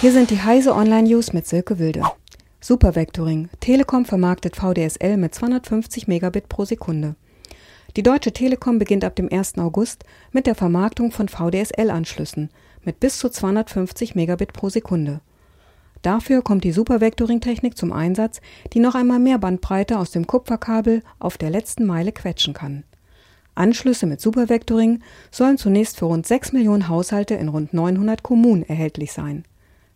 Hier sind die Heise Online News mit Silke Wilde. Supervectoring. Telekom vermarktet VDSL mit 250 Megabit pro Sekunde. Die Deutsche Telekom beginnt ab dem 1. August mit der Vermarktung von VDSL-Anschlüssen mit bis zu 250 Megabit pro Sekunde. Dafür kommt die Supervectoring-Technik zum Einsatz, die noch einmal mehr Bandbreite aus dem Kupferkabel auf der letzten Meile quetschen kann. Anschlüsse mit Supervectoring sollen zunächst für rund 6 Millionen Haushalte in rund 900 Kommunen erhältlich sein.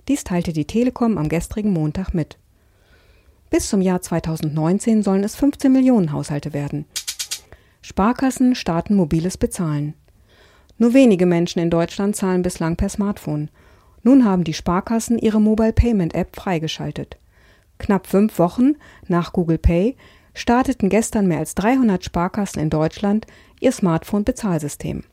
Dies teilte die Telekom am gestrigen Montag mit. Bis zum Jahr 2019 sollen es 15 Millionen Haushalte werden. Sparkassen starten mobiles Bezahlen. Nur wenige Menschen in Deutschland zahlen bislang per Smartphone. Nun haben die Sparkassen ihre Mobile Payment App freigeschaltet. Knapp fünf Wochen nach Google Pay starteten gestern mehr als 300 Sparkassen in Deutschland ihr Smartphone-Bezahlsystem.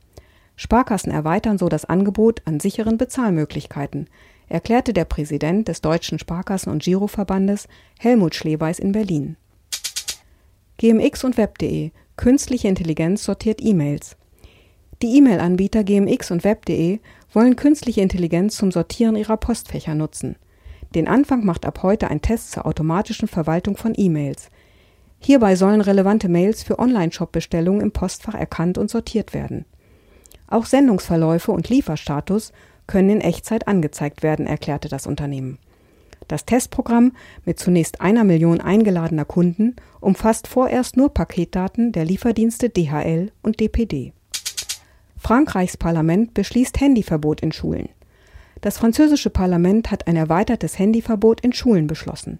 Sparkassen erweitern so das Angebot an sicheren Bezahlmöglichkeiten, erklärte der Präsident des Deutschen Sparkassen- und Giroverbandes Helmut Schleweis in Berlin. GMX und Web.de Künstliche Intelligenz sortiert E-Mails. Die E-Mail-Anbieter GMX und Web.de wollen künstliche Intelligenz zum Sortieren ihrer Postfächer nutzen. Den Anfang macht ab heute ein Test zur automatischen Verwaltung von E-Mails. Hierbei sollen relevante Mails für Online-Shop-Bestellungen im Postfach erkannt und sortiert werden. Auch Sendungsverläufe und Lieferstatus können in Echtzeit angezeigt werden, erklärte das Unternehmen. Das Testprogramm mit zunächst einer Million eingeladener Kunden umfasst vorerst nur Paketdaten der Lieferdienste DHL und DPD. Frankreichs Parlament beschließt Handyverbot in Schulen. Das französische Parlament hat ein erweitertes Handyverbot in Schulen beschlossen.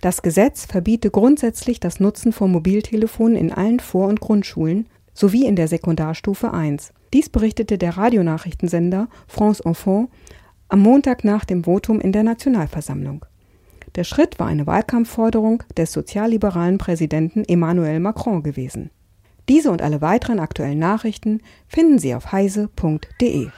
Das Gesetz verbiete grundsätzlich das Nutzen von Mobiltelefonen in allen Vor- und Grundschulen sowie in der Sekundarstufe 1. Dies berichtete der Radionachrichtensender France Enfant am Montag nach dem Votum in der Nationalversammlung. Der Schritt war eine Wahlkampfforderung des sozialliberalen Präsidenten Emmanuel Macron gewesen. Diese und alle weiteren aktuellen Nachrichten finden Sie auf heise.de.